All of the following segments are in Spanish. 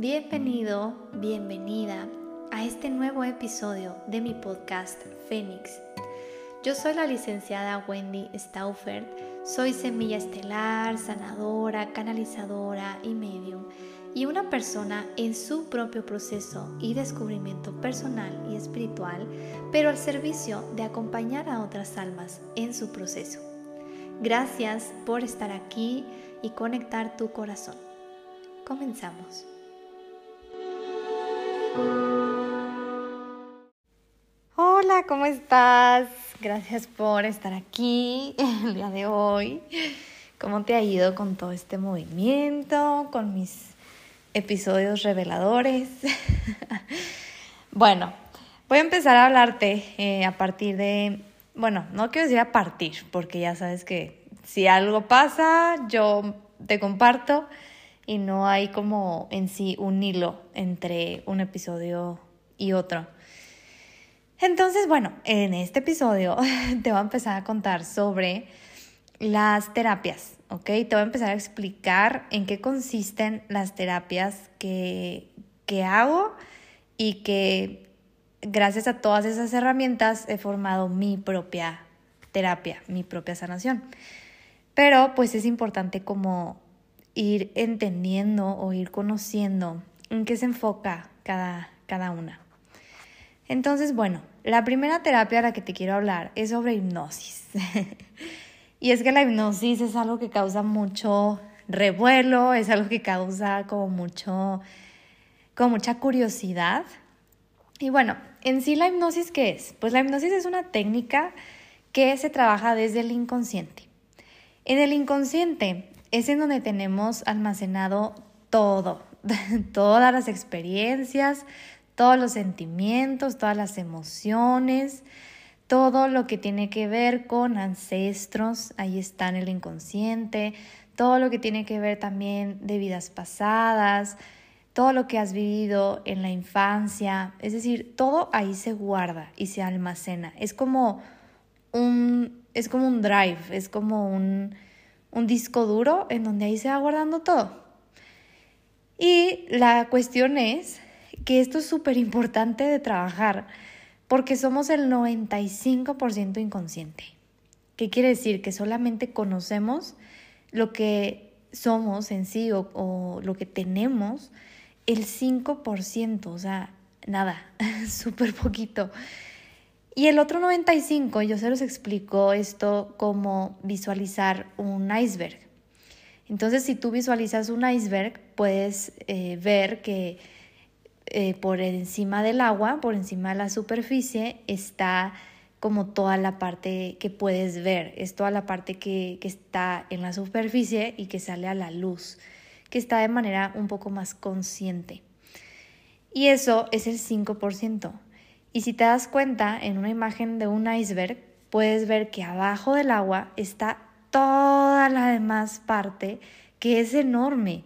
Bienvenido, bienvenida a este nuevo episodio de mi podcast Fénix. Yo soy la licenciada Wendy Stauffer, soy semilla estelar, sanadora, canalizadora y medium y una persona en su propio proceso y descubrimiento personal y espiritual, pero al servicio de acompañar a otras almas en su proceso. Gracias por estar aquí y conectar tu corazón. Comenzamos. Hola, ¿cómo estás? Gracias por estar aquí el día de hoy. ¿Cómo te ha ido con todo este movimiento, con mis episodios reveladores? bueno, voy a empezar a hablarte eh, a partir de, bueno, no quiero decir a partir, porque ya sabes que si algo pasa, yo te comparto y no hay como en sí un hilo entre un episodio y otro. Entonces, bueno, en este episodio te voy a empezar a contar sobre las terapias, ¿ok? Te voy a empezar a explicar en qué consisten las terapias que, que hago y que gracias a todas esas herramientas he formado mi propia terapia, mi propia sanación. Pero pues es importante como ir entendiendo o ir conociendo en qué se enfoca cada, cada una. Entonces, bueno, la primera terapia a la que te quiero hablar es sobre hipnosis. y es que la hipnosis es algo que causa mucho revuelo, es algo que causa como mucho, como mucha curiosidad. Y bueno, en sí la hipnosis, ¿qué es? Pues la hipnosis es una técnica que se trabaja desde el inconsciente. En el inconsciente es en donde tenemos almacenado todo, todas las experiencias, todos los sentimientos, todas las emociones, todo lo que tiene que ver con ancestros, ahí está en el inconsciente, todo lo que tiene que ver también de vidas pasadas, todo lo que has vivido en la infancia, es decir, todo ahí se guarda y se almacena. Es como un, es como un drive, es como un, un disco duro en donde ahí se va guardando todo. Y la cuestión es que esto es súper importante de trabajar porque somos el 95% inconsciente. ¿Qué quiere decir? Que solamente conocemos lo que somos en sí o, lo que tenemos el 5%, o sea, nada, súper poquito. Y el otro 95, yo se los explico esto como visualizar un iceberg. Entonces, si tú visualizas un iceberg, puedes eh, ver que eh, por encima del agua, por encima de la superficie, está como toda la parte que puedes ver, es toda la parte que, que está en la superficie y que sale a la luz, que está de manera un poco más consciente. Y eso es el 5%. Y si te das cuenta, en una imagen de un iceberg, puedes ver que abajo del agua está toda la demás parte que es enorme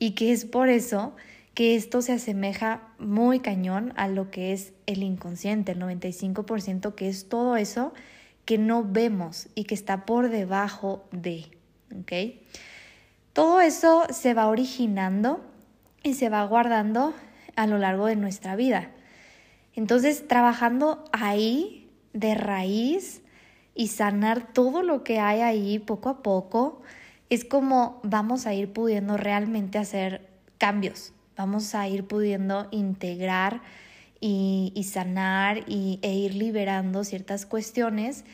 y que es por eso que esto se asemeja muy cañón a lo que es el inconsciente, el 95%, que es todo eso que no vemos y que está por debajo de, ¿ok? Todo eso se va originando y se va guardando a lo largo de nuestra vida. Entonces, trabajando ahí de raíz y sanar todo lo que hay ahí poco a poco, es como vamos a ir pudiendo realmente hacer cambios, vamos a ir pudiendo integrar y, sanar y, e ir liberando ciertas cuestiones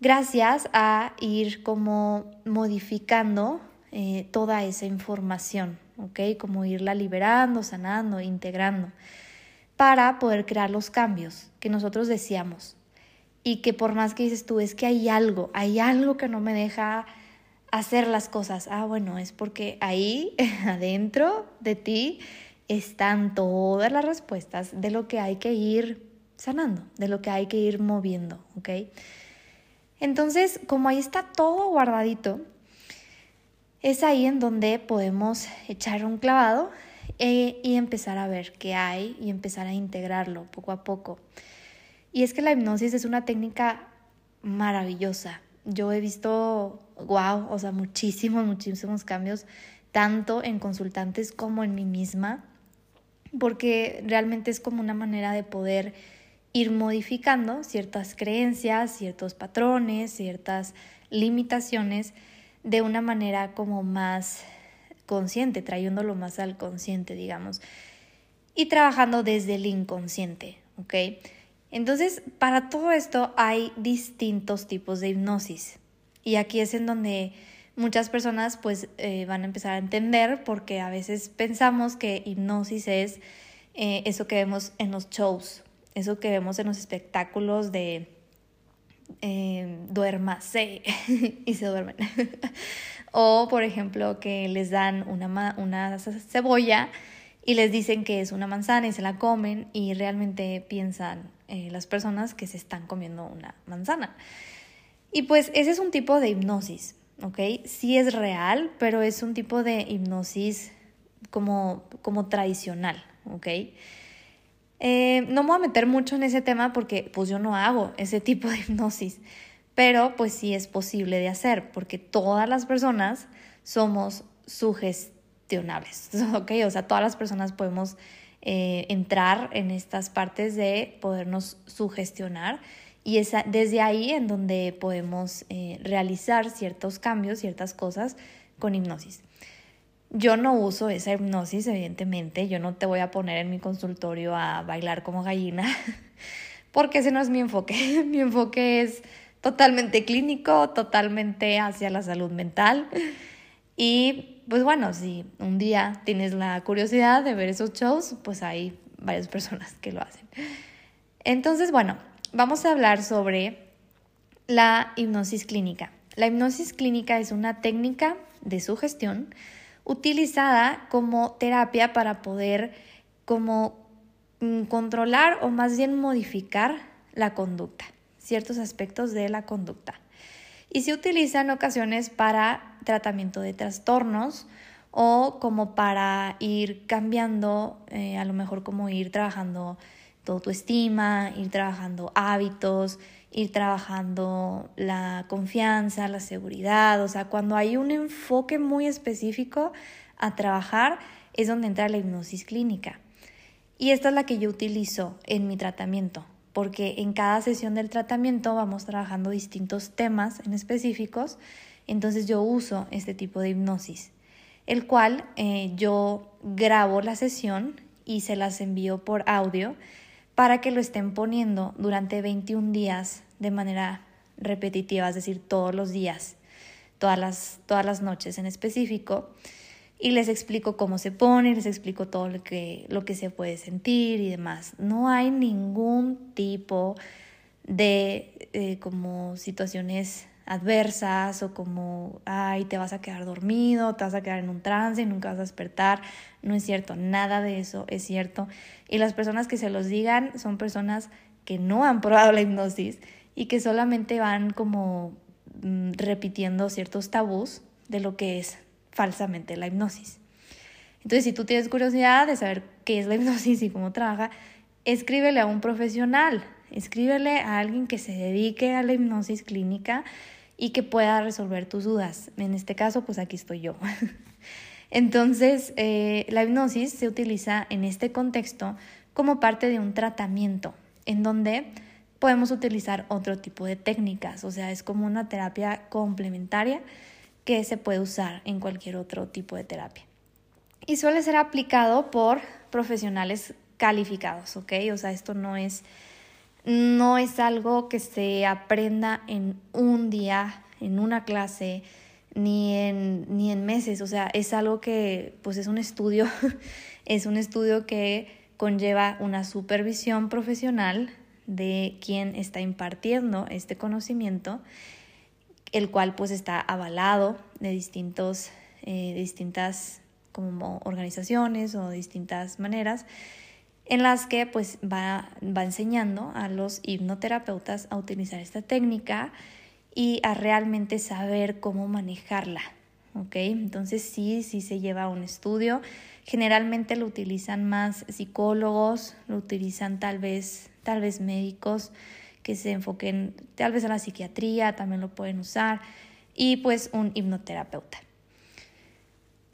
gracias a ir como modificando eh, toda esa información, ¿ok? Como irla liberando, sanando, integrando para poder crear los cambios que nosotros deseamos. Y que por más que dices tú, es que hay algo, hay algo que no me deja hacer las cosas. Ah, bueno, es porque ahí adentro de ti están todas las respuestas de lo que hay que ir sanando, de lo que hay que ir moviendo, ¿ok? Entonces, como ahí está todo guardadito, es ahí en donde podemos echar un clavado e, y empezar a ver qué hay y empezar a integrarlo poco a poco. Y es que la hipnosis es una técnica maravillosa. Yo he visto, wow, o sea, muchísimos, muchísimos cambios tanto en consultantes como en mí misma, porque realmente es como una manera de poder ir modificando ciertas creencias, ciertos patrones, ciertas limitaciones de una manera como más consciente, trayéndolo más al consciente, digamos, y trabajando desde el inconsciente, ¿ok? Entonces, para todo esto hay distintos tipos de hipnosis. Y aquí es en donde muchas personas pues eh, van a empezar a entender porque a veces pensamos que hipnosis es eh, eso que vemos en los shows, eso que vemos en los espectáculos de eh, duérmase y se duermen. o por ejemplo que les dan una, una cebolla y les dicen que es una manzana y se la comen y realmente piensan eh, las personas que se están comiendo una manzana. Y pues ese es un tipo de hipnosis, ¿ok? Sí es real, pero es un tipo de hipnosis como, como tradicional, ¿ok? Eh, no me voy a meter mucho en ese tema porque pues yo no hago ese tipo de hipnosis, pero pues sí es posible de hacer porque todas las personas somos sugestionables, ¿ok? O sea, todas las personas podemos eh, entrar en estas partes de podernos sugestionar y es desde ahí en donde podemos eh, realizar ciertos cambios, ciertas cosas con hipnosis. Yo no uso esa hipnosis, evidentemente, yo no te voy a poner en mi consultorio a bailar como gallina, porque ese no es mi enfoque. mi enfoque es totalmente clínico, totalmente hacia la salud mental. Y pues bueno, si un día tienes la curiosidad de ver esos shows, pues hay varias personas que lo hacen. Entonces, bueno, vamos a hablar sobre la hipnosis clínica. La hipnosis clínica es una técnica de sugestión utilizada como terapia para poder como mm, controlar o más bien modificar la conducta, ciertos aspectos de la conducta. Y se utiliza en ocasiones para tratamiento de trastornos o como para ir cambiando, eh, a lo mejor como ir trabajando tu autoestima, ir trabajando hábitos, ir trabajando la confianza, la seguridad, o sea, cuando hay un enfoque muy específico a trabajar es donde entra la hipnosis clínica. Y esta es la que yo utilizo en mi tratamiento porque en cada sesión del tratamiento vamos trabajando distintos temas en específicos, entonces yo uso este tipo de hipnosis, el cual eh, yo grabo la sesión y se las envío por audio para que lo estén poniendo durante 21 días de manera repetitiva, es decir, todos los días, todas las, todas las noches en específico y les explico cómo se pone, les explico todo lo que, lo que se puede sentir y demás. No hay ningún tipo de eh, como situaciones adversas o como, ay, te vas a quedar dormido, te vas a quedar en un trance y nunca vas a despertar. No es cierto, nada de eso es cierto. Y las personas que se los digan son personas que no han probado la hipnosis y que solamente van como mm, repitiendo ciertos tabús de lo que es falsamente la hipnosis. Entonces, si tú tienes curiosidad de saber qué es la hipnosis y cómo trabaja, escríbele a un profesional, escríbele a alguien que se dedique a la hipnosis clínica y que pueda resolver tus dudas. En este caso, pues aquí estoy yo. Entonces, eh, la hipnosis se utiliza en este contexto como parte de un tratamiento en donde podemos utilizar otro tipo de técnicas, o sea, es como una terapia complementaria que se puede usar en cualquier otro tipo de terapia. Y suele ser aplicado por profesionales calificados, ¿ok? O sea, esto no es, no es algo que se aprenda en un día, en una clase, ni en, ni en meses, o sea, es algo que pues es un estudio, es un estudio que conlleva una supervisión profesional de quien está impartiendo este conocimiento el cual pues está avalado de, distintos, eh, distintas como organizaciones o distintas maneras en las que pues va, va enseñando a los hipnoterapeutas a utilizar esta técnica y a realmente saber cómo manejarla. Entonces sí, sí se lleva un estudio. Generalmente lo utilizan más psicólogos, lo utilizan tal vez, tal vez médicos, que se enfoquen tal vez a la psiquiatría, también lo pueden usar, y pues un hipnoterapeuta.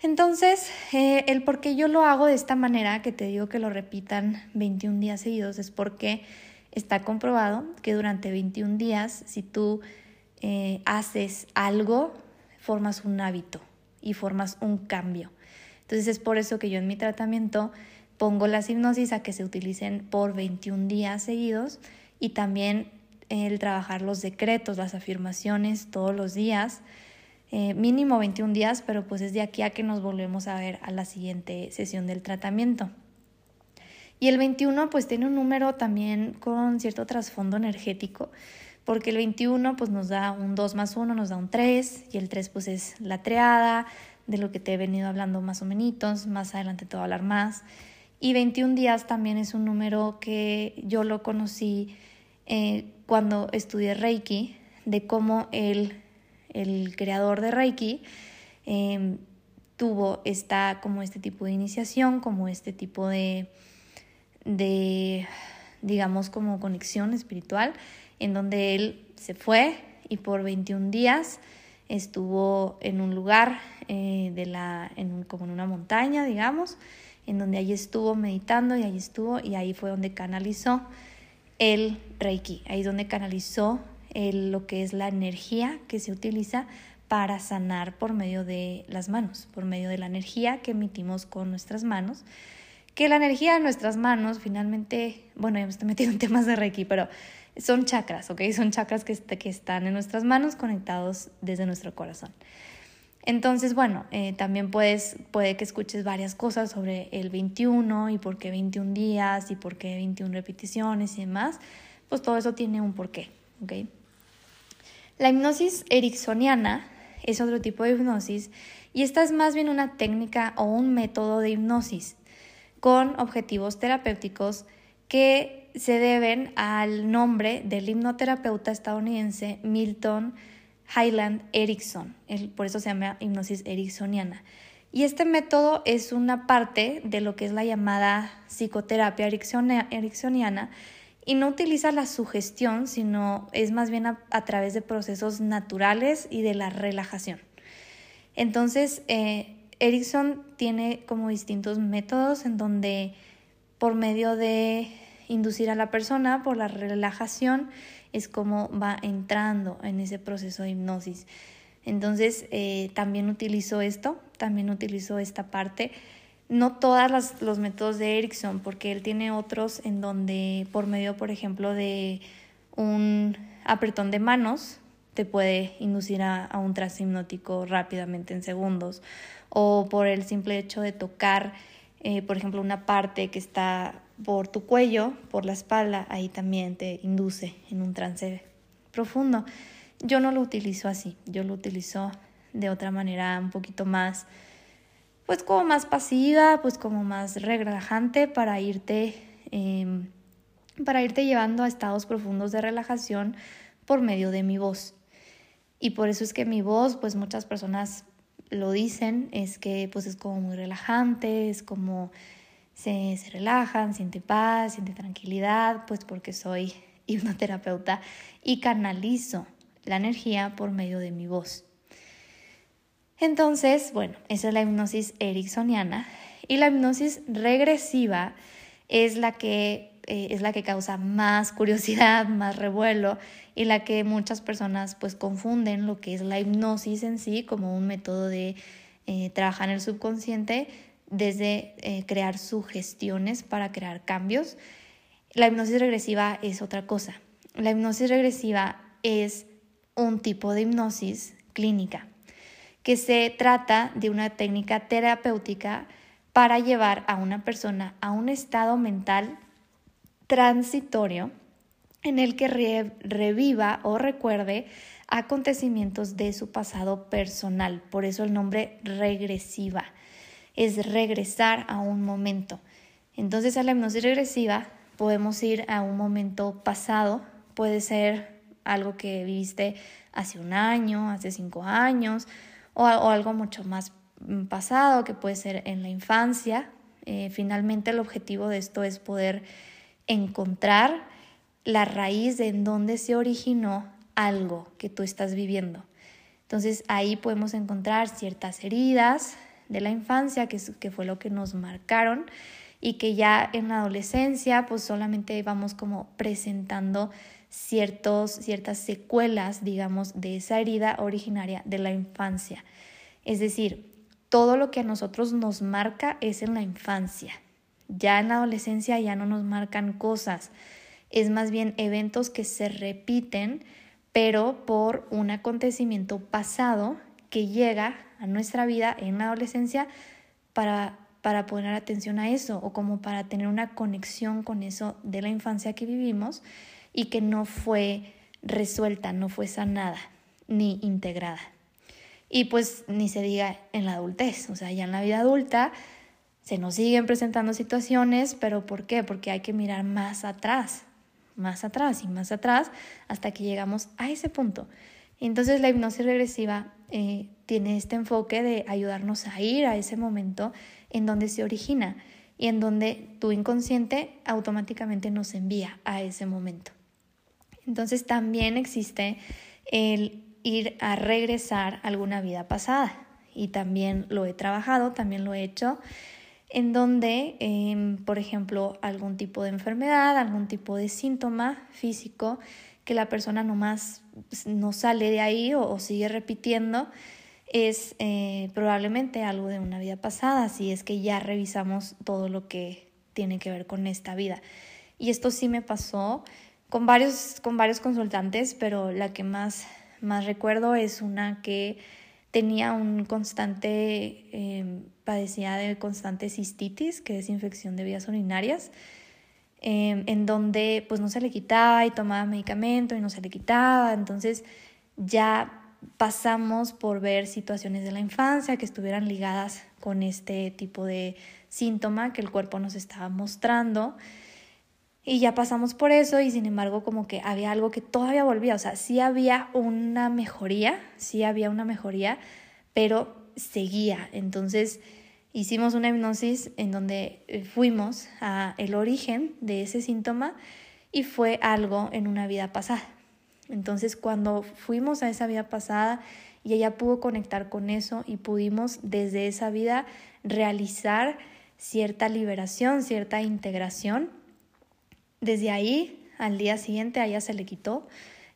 Entonces, eh, el por qué yo lo hago de esta manera, que te digo que lo repitan 21 días seguidos, es porque está comprobado que durante 21 días, si tú eh, haces algo, formas un hábito y formas un cambio. Entonces es por eso que yo en mi tratamiento pongo las hipnosis a que se utilicen por 21 días seguidos y también el trabajar los decretos, las afirmaciones todos los días eh, mínimo 21 días, pero pues es de aquí a que nos volvemos a ver a la siguiente sesión del tratamiento. Y el 21 pues tiene un número también con cierto trasfondo energético, porque el 21 pues nos da un 2 más 1, nos da un 3, y el 3 pues es la triada, de lo que te he venido hablando más o menos, más adelante te voy a hablar más. Y 21 días también es un número que yo lo conocí eh, cuando estudié Reiki, de cómo el el creador de Reiki, em, tuvo esta, como este tipo de iniciación, como este tipo de, de, digamos, como conexión espiritual, en donde él se fue y por 21 días estuvo en un lugar eh, de la, en como en una montaña, digamos, en donde ahí estuvo meditando y ahí estuvo y ahí fue donde canalizó el Reiki, ahí donde canalizó lo que es la energía que se utiliza para sanar por medio de las manos, por medio de la energía que emitimos con nuestras manos. Que la energía de nuestras manos, finalmente, bueno, ya me estoy metiendo en temas de Reiki, pero son chakras, ¿ok? Son chakras que están en nuestras manos conectados desde nuestro corazón. Entonces, bueno, eh, también puedes, puede que escuches varias cosas sobre el 21 y por qué 21 días y por qué 21 repeticiones y demás. Pues todo eso tiene un porqué, ¿ok? La hipnosis ericksoniana es otro tipo de hipnosis y esta es más bien una técnica o un método de hipnosis con objetivos terapéuticos que se deben al nombre del hipnoterapeuta estadounidense Milton Highland Erickson, por eso se llama hipnosis ericksoniana. Y este método es una parte de lo que es la llamada psicoterapia ericksoniana, y no utiliza la sugestión, sino es más bien a, través de procesos naturales y de la relajación. Entonces, eh, Erickson tiene como distintos métodos en donde por medio de inducir a la persona por la relajación es como va entrando en ese proceso de hipnosis. Entonces, eh, también utilizo esto, también utilizo esta parte no todos los métodos de Erickson, porque él tiene otros en donde por medio, por ejemplo, de un apretón de manos, te puede inducir a, un trance hipnótico rápidamente en segundos, o por el simple hecho de tocar, eh, por ejemplo, una parte que está por tu cuello, por la espalda, ahí también te induce en un trance profundo. Yo no lo utilizo así, yo lo utilizo de otra manera un poquito más pues como más pasiva, pues como más relajante para irte, em, para irte llevando a estados profundos de relajación por medio de mi voz. Y por eso es que mi voz, pues muchas personas lo dicen, es que pues es como muy relajante, es como se, se relajan, siente paz, siente tranquilidad, pues porque soy hipnoterapeuta y canalizo la energía por medio de mi voz. Entonces, bueno, esa es la hipnosis ericksoniana y la hipnosis regresiva es la que eh, es la que causa más curiosidad, más revuelo y la que muchas personas pues confunden lo que es la hipnosis en sí como un método de eh, trabajar en el subconsciente desde eh, crear sugestiones para crear cambios. La hipnosis regresiva es otra cosa. La hipnosis regresiva es un tipo de hipnosis clínica que se trata de una técnica terapéutica para llevar a una persona a un estado mental transitorio en el que reviva o recuerde acontecimientos de su pasado personal. Por eso el nombre regresiva es regresar a un momento. Entonces a la hipnosis regresiva podemos ir a un momento pasado, puede ser algo que viviste hace un año, hace cinco años, o, algo mucho más mm, pasado, que puede ser en la infancia. Eh, finalmente el objetivo de esto es poder encontrar la raíz de en dónde se originó algo que tú estás viviendo. Entonces ahí podemos encontrar ciertas heridas de la infancia, que, que fue lo que nos marcaron y que ya en la adolescencia pues solamente vamos como presentando ciertos, ciertas secuelas, digamos, de esa herida originaria de la infancia. Es decir, todo lo que a nosotros nos marca es en la infancia. Ya en la adolescencia ya no nos marcan cosas, es más bien eventos que se repiten, pero por un acontecimiento pasado que llega a nuestra vida en la adolescencia para, para poner atención a eso o como para tener una conexión con eso de la infancia que vivimos y que no fue resuelta, no fue sanada ni integrada. Y pues ni se diga en la adultez, o sea, ya en la vida adulta se nos siguen presentando situaciones, pero ¿por qué? Porque hay que mirar más atrás, más atrás y más atrás hasta que llegamos a ese punto. Entonces la hipnosis regresiva eh, tiene este enfoque de ayudarnos a ir a ese momento en donde se origina y en donde tu inconsciente automáticamente nos envía a ese momento. Entonces también existe el ir a regresar a alguna vida pasada y también lo he trabajado, también lo he hecho en donde, em, por ejemplo, algún tipo de enfermedad, algún tipo de síntoma físico que la persona nomás pues, no sale de ahí o, sigue repitiendo, es eh, probablemente algo de una vida pasada, si es que ya revisamos todo lo que tiene que ver con esta vida. Y esto sí me pasó con varios, con varios consultantes, pero la que más, más recuerdo es una que tenía un constante, em, padecía de constante cistitis, que es infección de vías urinarias, em, en donde pues no se le quitaba y tomaba medicamento y no se le quitaba, entonces ya pasamos por ver situaciones de la infancia que estuvieran ligadas con este tipo de síntoma que el cuerpo nos estaba mostrando. Y ya pasamos por eso y sin embargo como que había algo que todavía volvía, o sea, sí había una mejoría, sí había una mejoría, pero seguía. Entonces hicimos una hipnosis en donde eh, fuimos a el origen de ese síntoma y fue algo en una vida pasada. Entonces cuando fuimos a esa vida pasada y ella pudo conectar con eso y pudimos desde esa vida realizar cierta liberación, cierta integración, desde ahí, al día siguiente, a ella se le quitó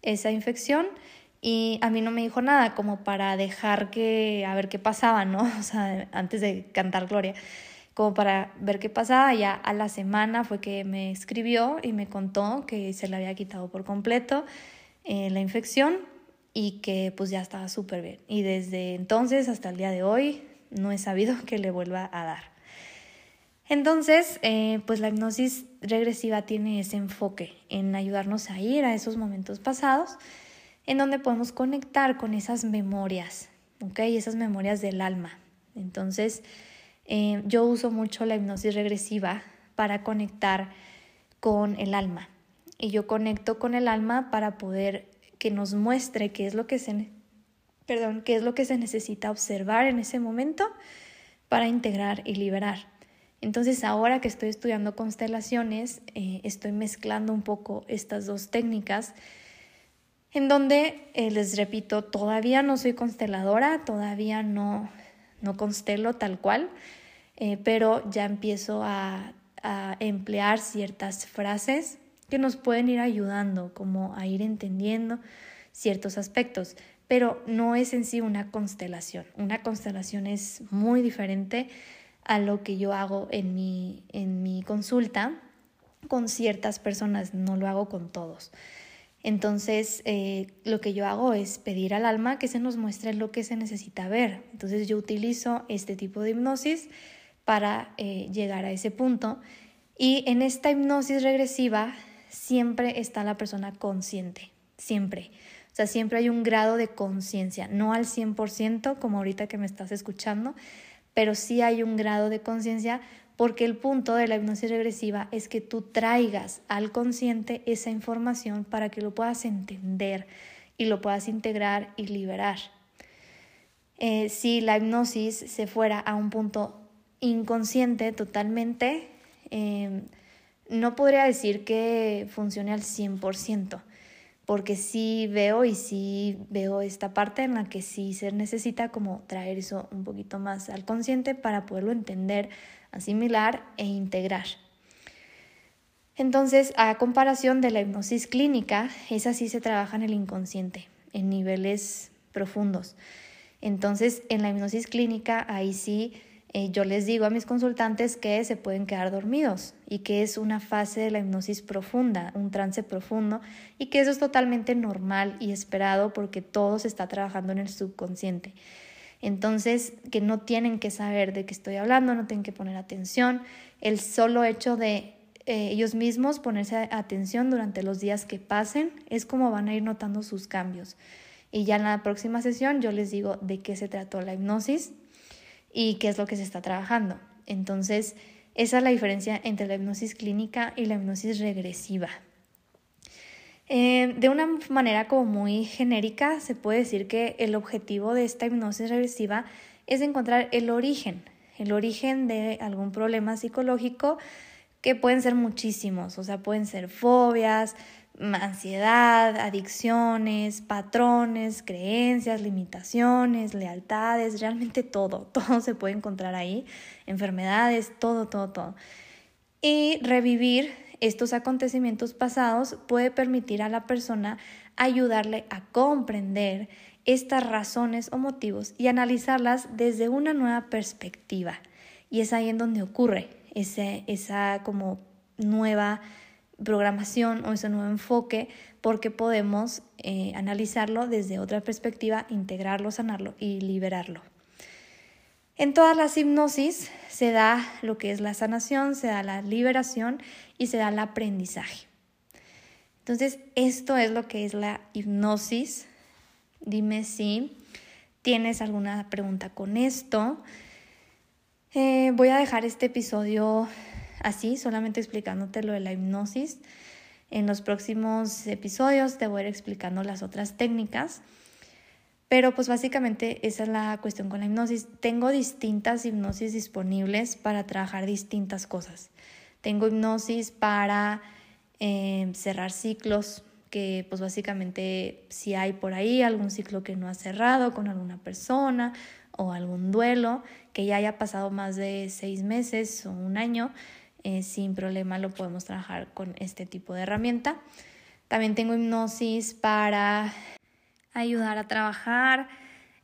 esa infección y a mí no me dijo nada como para dejar que, a ver qué pasaba, ¿no? O sea, antes de cantar Gloria, como para ver qué pasaba. Ya a la semana fue que me escribió y me contó que se le había quitado por completo eh, la infección y que pues ya estaba súper bien. Y desde entonces hasta el día de hoy no he sabido que le vuelva a dar. Entonces, eh, pues la hipnosis regresiva tiene ese enfoque en ayudarnos a ir a esos momentos pasados, en donde podemos conectar con esas memorias, ¿ok? Esas memorias del alma. Entonces, eh, yo uso mucho la hipnosis regresiva para conectar con el alma. Y yo conecto con el alma para poder que nos muestre qué es lo que se, perdón, qué es lo que se necesita observar en ese momento para integrar y liberar. Entonces ahora que estoy estudiando constelaciones, eh, estoy mezclando un poco estas dos técnicas, en donde, eh, les repito, todavía no soy consteladora, todavía no, no constelo tal cual, eh, pero ya empiezo a, a emplear ciertas frases que nos pueden ir ayudando, como a ir entendiendo ciertos aspectos, pero no es en sí una constelación. Una constelación es muy diferente a lo que yo hago en mi, en mi consulta con ciertas personas, no lo hago con todos. Entonces, eh, lo que yo hago es pedir al alma que se nos muestre lo que se necesita ver. Entonces, yo utilizo este tipo de hipnosis para eh, llegar a ese punto. Y en esta hipnosis regresiva siempre está la persona consciente, siempre. O sea, siempre hay un grado de conciencia, no al 100% como ahorita que me estás escuchando, pero sí hay un grado de conciencia porque el punto de la hipnosis regresiva es que tú traigas al consciente esa información para que lo puedas entender y lo puedas integrar y liberar. Eh, si la hipnosis se fuera a un punto inconsciente totalmente, eh, no podría decir que funcione al 100%, porque sí veo y sí veo esta parte en la que sí se necesita como traer eso un poquito más al consciente para poderlo entender, asimilar e integrar. Entonces, a comparación de la hipnosis clínica, esa sí se trabaja en el inconsciente, en niveles profundos. Entonces, en la hipnosis clínica, ahí sí eh, yo les digo a mis consultantes que se pueden quedar dormidos y que es una fase de la hipnosis profunda, un trance profundo y que eso es totalmente normal y esperado porque todo se está trabajando en el subconsciente. Entonces, que no tienen que saber de qué estoy hablando, no tienen que poner atención. El solo hecho de eh, ellos mismos ponerse atención durante los días que pasen es como van a ir notando sus cambios. Y ya en la próxima sesión yo les digo de qué se trató la hipnosis y qué es lo que se está trabajando. Entonces, esa es la diferencia entre la hipnosis clínica y la hipnosis regresiva. Eh, de una manera como muy genérica, se puede decir que el objetivo de esta hipnosis regresiva es encontrar el origen, el origen de algún problema psicológico que pueden ser muchísimos, o sea, pueden ser fobias, ansiedad, adicciones, patrones, creencias, limitaciones, lealtades, realmente todo, todo se puede encontrar ahí, enfermedades, todo, todo, todo. Y revivir estos acontecimientos pasados puede permitir a la persona ayudarle a comprender estas razones o motivos y analizarlas desde una nueva perspectiva. Y es ahí en donde ocurre ese, esa como nueva programación o ese nuevo enfoque porque podemos eh, analizarlo desde otra perspectiva, integrarlo, sanarlo y liberarlo. En todas las hipnosis se da lo que es la sanación, se da la liberación y se da el aprendizaje. Entonces, esto es lo que es la hipnosis. Dime si tienes alguna pregunta con esto. Eh, voy a dejar este episodio así, solamente explicándote lo de la hipnosis. En los próximos episodios te voy a ir explicando las otras técnicas. Pero pues básicamente esa es la cuestión con la hipnosis. Tengo distintas hipnosis disponibles para trabajar distintas cosas. Tengo hipnosis para eh, cerrar ciclos, que pues básicamente si hay por ahí algún ciclo que no ha cerrado con alguna persona o algún duelo que ya haya pasado más de seis meses o un año, eh, sin problema lo podemos trabajar con este tipo de herramienta. También tengo hipnosis para ayudar a trabajar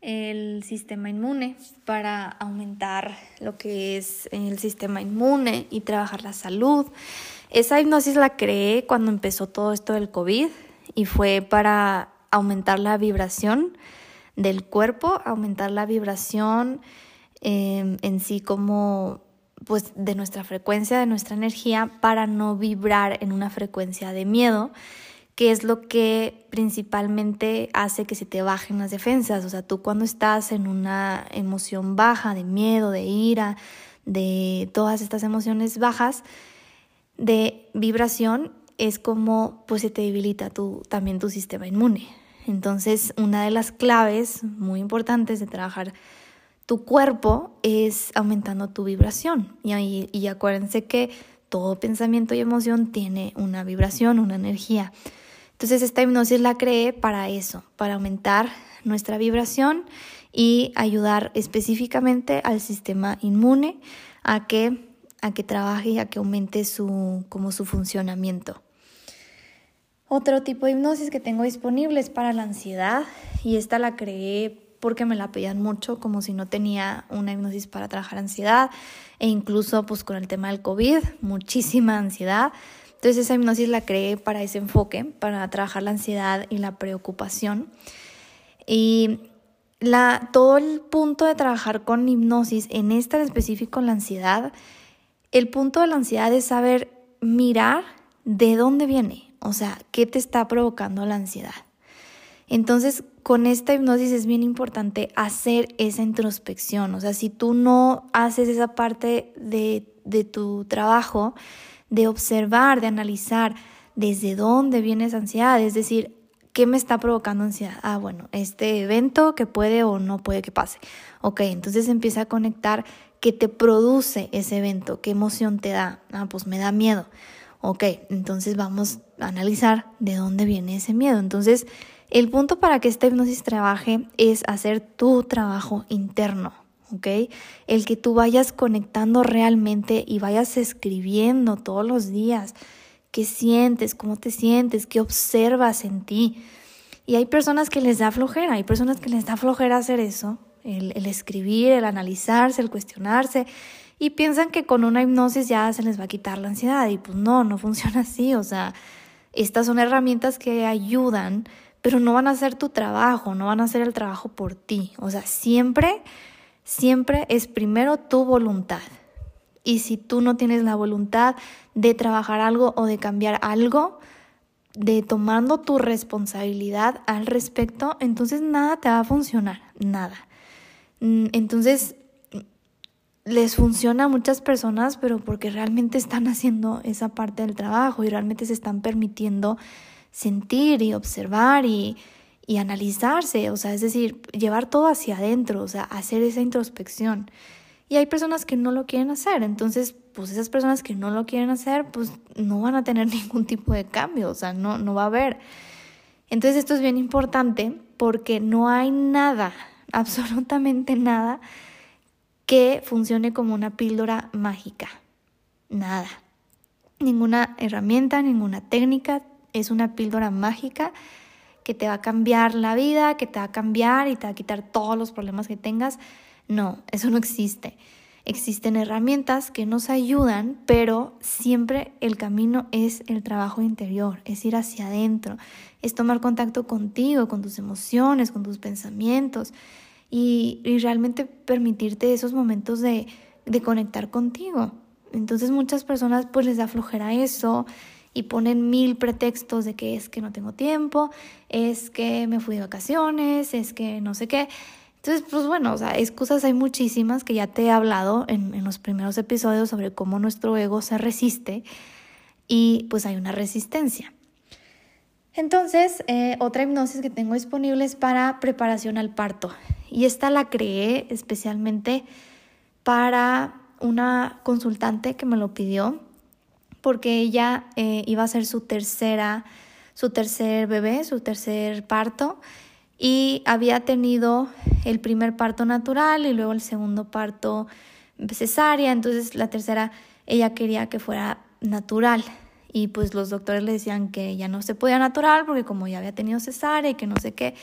el sistema inmune, para aumentar lo que es el sistema inmune y trabajar la salud. Esa hipnosis la creé cuando empezó todo esto del COVID y fue para aumentar la vibración del cuerpo, aumentar la vibración eh, en sí como pues de nuestra frecuencia, de nuestra energía para no vibrar en una frecuencia de miedo, que es lo que principalmente hace que se te bajen las defensas. O sea, tú cuando estás en una emoción baja, de miedo, de ira, de todas estas emociones bajas, de vibración, es como pues se te debilita tu, también tu sistema inmune. Entonces, una de las claves muy importantes de trabajar tu cuerpo es aumentando tu vibración. Y acuérdense que todo pensamiento y emoción tiene una vibración, una energía. Entonces esta hipnosis la creé para eso, para aumentar nuestra vibración y ayudar específicamente al sistema inmune a que, a que trabaje y a que aumente su, como su funcionamiento. Otro tipo de hipnosis que tengo disponible es para la ansiedad y esta la creé porque me la pedían mucho, como si no tenía una hipnosis para trabajar ansiedad e incluso pues con el tema del COVID, muchísima ansiedad. Entonces esa hipnosis la creé para ese enfoque, para trabajar la ansiedad y la preocupación. Y la, todo el punto de trabajar con hipnosis, en esta en específico la ansiedad, el punto de la ansiedad es saber mirar de dónde viene, o sea, qué te está provocando la ansiedad. Entonces, con esta hipnosis es bien importante hacer esa introspección. O sea, si tú no haces esa parte de, de tu trabajo, de observar, de analizar desde dónde viene esa ansiedad, es decir, ¿qué me está provocando ansiedad? Ah, bueno, este evento que puede o no puede que pase. Ok, entonces empieza a conectar qué te produce ese evento, qué emoción te da. Ah, pues me da miedo. Ok, entonces vamos a analizar de dónde viene ese miedo. Entonces, el punto para que esta hipnosis trabaje es hacer tu trabajo interno, ¿ok? El que tú vayas conectando realmente y vayas escribiendo todos los días qué sientes, cómo te sientes, qué observas en ti. Y hay personas que les da flojera, hay personas que les da flojera hacer eso, el, el escribir, el analizarse, el cuestionarse y piensan que con una hipnosis ya se les va a quitar la ansiedad y pues no, no funciona así, o sea, estas son herramientas que ayudan, pero no van a hacer tu trabajo, no van a hacer el trabajo por ti, o sea, siempre, siempre es primero tu voluntad. Y si tú no tienes la voluntad de trabajar algo o de cambiar algo, de tomando tu responsabilidad al respecto, entonces nada te va a funcionar, nada. Mm, entonces, les funciona a muchas personas, pero porque realmente están haciendo esa parte del trabajo y realmente se están permitiendo sentir y observar y, y analizarse, o sea, es decir, llevar todo hacia adentro, o sea, hacer esa introspección. Y hay personas que no lo quieren hacer, entonces, pues esas personas que no lo quieren hacer, pues no van a tener ningún tipo de cambio, o sea, no, no va a haber. Entonces esto es bien importante porque no hay nada, absolutamente nada, que funcione como una píldora mágica. Nada. Ninguna herramienta, ninguna técnica es una píldora mágica que te va a cambiar la vida, que te va a cambiar y te va a quitar todos los problemas que tengas. No, eso no existe. Existen herramientas que nos ayudan, pero siempre el camino es el trabajo interior, es ir hacia adentro, es tomar contacto contigo, con tus emociones, con tus pensamientos, y, realmente permitirte esos momentos de, de conectar contigo. Entonces muchas personas pues les da flojera eso y ponen mil pretextos de que es que no tengo tiempo, es que me fui de vacaciones, es que no sé qué. Entonces, pues bueno, o sea, excusas hay muchísimas que ya te he hablado en, en los primeros episodios sobre cómo nuestro ego se resiste y pues hay una resistencia. Entonces, eh, otra hipnosis que tengo disponible es para preparación al parto. Y esta la creé especialmente para una consultante que me lo pidió, porque ella eh, iba a ser su tercera, su tercer bebé, su tercer parto, y había tenido el primer parto natural y luego el segundo parto cesárea, entonces la tercera ella quería que fuera natural. Y pues los doctores le decían que ya no se podía natural porque como ya había tenido cesárea y que no sé qué.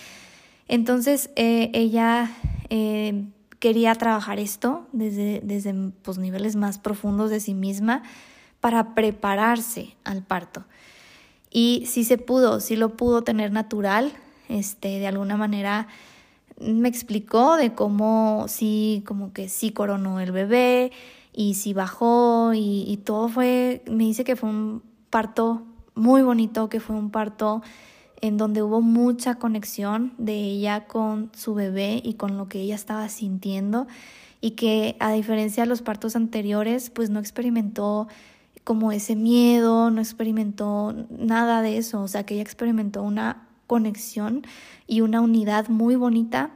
Entonces eh, ella eh, quería trabajar esto desde, desde pues, niveles más profundos de sí misma para prepararse al parto. Y sí se pudo, sí lo pudo tener natural, este, de alguna manera me explicó de cómo sí, como que sí coronó el bebé y sí bajó y, y todo fue, me dice que fue un parto muy bonito, que fue un parto en donde hubo mucha conexión de ella con su bebé y con lo que ella estaba sintiendo y que a diferencia de los partos anteriores, pues no experimentó como ese miedo, no experimentó nada de eso, o sea que ella experimentó una conexión y una unidad muy bonita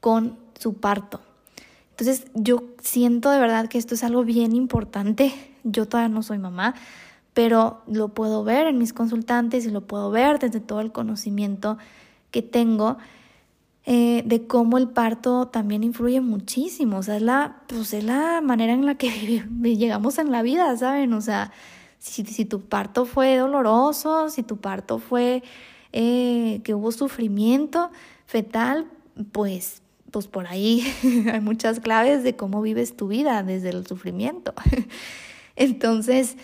con su parto. Entonces yo siento de verdad que esto es algo bien importante. Yo todavía no soy mamá, pero lo puedo ver en mis consultantes y lo puedo ver desde todo el conocimiento que tengo eh, de cómo el parto también influye muchísimo. O sea, es la, pues es la manera en la que llegamos en la vida, ¿saben? O sea, si, si tu parto fue doloroso, si tu parto fue eh, que hubo sufrimiento fetal, pues, pues por ahí hay muchas claves de cómo vives tu vida desde el sufrimiento. Entonces,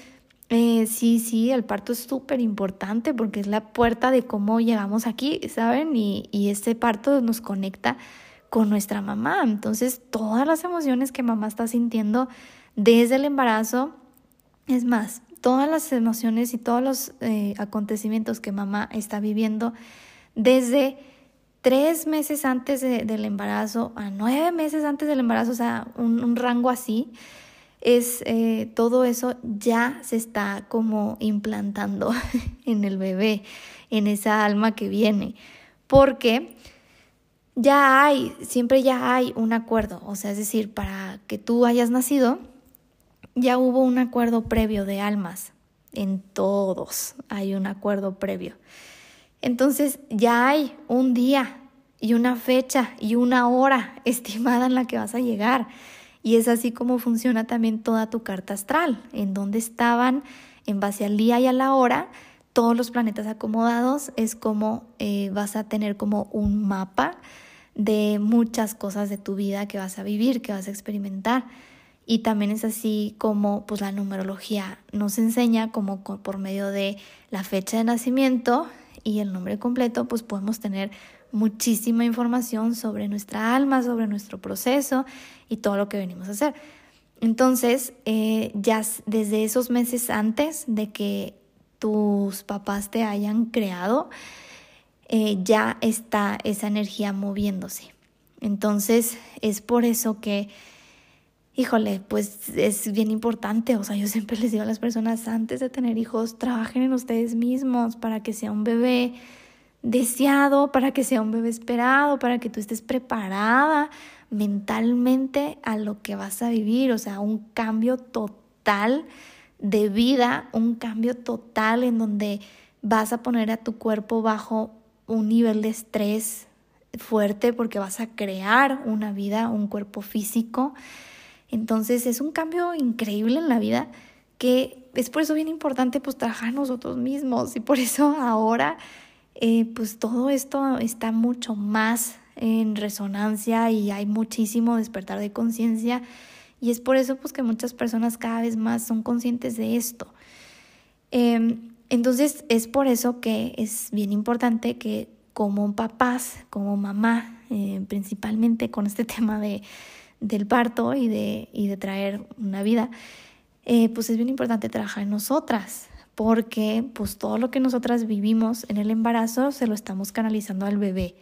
eh, sí, sí, el parto es súper importante porque es la puerta de cómo llegamos aquí, ¿saben? Y, y este parto nos conecta con nuestra mamá. Entonces, todas las emociones que mamá está sintiendo desde el embarazo, es más, todas las emociones y todos los eh, acontecimientos que mamá está viviendo desde tres meses antes del embarazo a nueve meses antes del embarazo, o sea, un, un rango así, es eh, todo eso ya se está como implantando en el bebé, en esa alma que viene, porque ya hay, siempre ya hay un acuerdo, o sea, es decir, para que tú hayas nacido, ya hubo un acuerdo previo de almas en todos hay un acuerdo previo. Entonces ya hay un día y una fecha y una hora estimada en la que vas a llegar. Y es así como funciona también toda tu carta astral, en donde estaban en base al día y a la hora todos los planetas acomodados, es como eh, vas a tener como un mapa de muchas cosas de tu vida que vas a vivir, que vas a experimentar. Y también es así como pues la numerología nos enseña como por medio de la fecha de nacimiento y el nombre completo, pues podemos tener muchísima información sobre nuestra alma, sobre nuestro proceso y todo lo que venimos a hacer. Entonces, eh, ya desde esos meses antes de que tus papás te hayan creado, eh, ya está esa energía moviéndose. Entonces, es por eso que, híjole, pues es bien importante, o sea, yo siempre les digo a las personas, antes de tener hijos, trabajen en ustedes mismos para que sea un bebé deseado, para que sea un bebé esperado, para que tú estés preparada mentalmente a lo que vas a vivir, o sea, un cambio total de vida, un cambio total en donde vas a poner a tu cuerpo bajo un nivel de estrés fuerte porque vas a crear una vida, un cuerpo físico. Entonces es un cambio increíble en la vida que es por eso bien importante pues trabajar nosotros mismos y por eso ahora eh, pues todo esto está mucho más en resonancia y hay muchísimo despertar de conciencia y es por eso pues que muchas personas cada vez más son conscientes de esto. Em, entonces es por eso que es bien importante que como papás, como mamá, eh, principalmente con este tema de, del parto y de, y de traer una vida, eh, pues es bien importante trabajar en nosotras, porque pues todo lo que nosotras vivimos en el embarazo se lo estamos canalizando al bebé.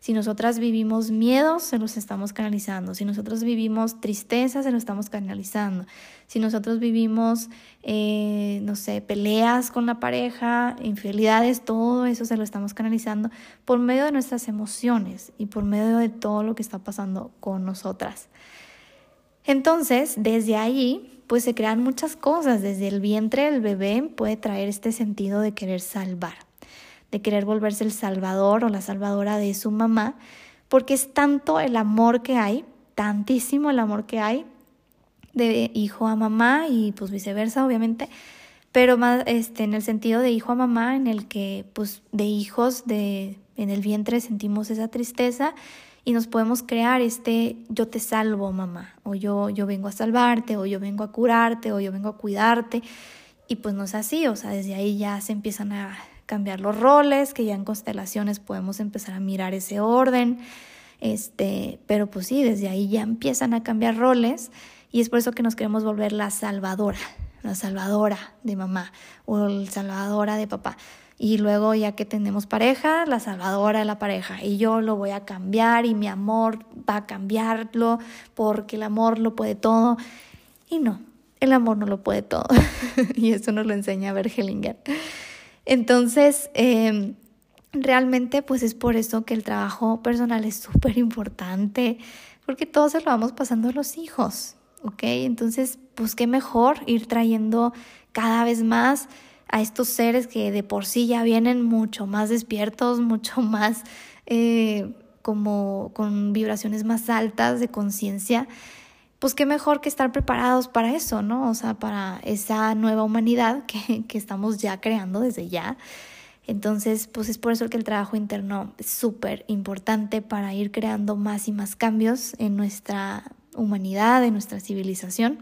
Si nosotras vivimos miedos, se los estamos canalizando. Si nosotros vivimos tristeza, se lo estamos canalizando. Si nosotros vivimos, eh, no sé, peleas con la pareja, infidelidades, todo eso se lo estamos canalizando por medio de nuestras emociones y por medio de todo lo que está pasando con nosotras. Entonces, desde ahí, pues se crean muchas cosas. Desde el vientre del bebé puede traer este sentido de querer salvar, de querer volverse el salvador o la salvadora de su mamá, porque es tanto el amor que hay, tantísimo el amor que hay de hijo a mamá y pues viceversa, obviamente, pero más este, en el sentido de hijo a mamá, en el que pues de hijos de en el vientre sentimos esa tristeza y nos podemos crear este yo te salvo mamá o yo yo vengo a salvarte o yo vengo a curarte o yo vengo a cuidarte y pues no es así, o sea, desde ahí ya se empiezan a cambiar los roles, que ya en constelaciones podemos empezar a mirar ese orden. Este, pero pues sí, desde ahí ya empiezan a cambiar roles y es por eso que nos queremos volver la salvadora, la salvadora de mamá o la salvadora de papá. Y luego ya que tenemos pareja, la salvadora de la pareja. Y yo lo voy a cambiar y mi amor va a cambiarlo porque el amor lo puede todo. Y no, el amor no lo puede todo. y eso nos lo enseña Bergelinger. Entonces, em, realmente pues es por eso que el trabajo personal es súper importante, porque todo se lo vamos pasando a los hijos, ¿ok? Entonces, pues qué mejor ir trayendo cada vez más a estos seres que de por sí ya vienen mucho más despiertos, mucho más eh, como con vibraciones más altas de conciencia, pues qué mejor que estar preparados para eso, ¿no? O sea, para esa nueva humanidad que, que estamos ya creando desde ya. Entonces, pues es por eso que el trabajo interno es súper importante para ir creando más y más cambios en nuestra humanidad, en nuestra civilización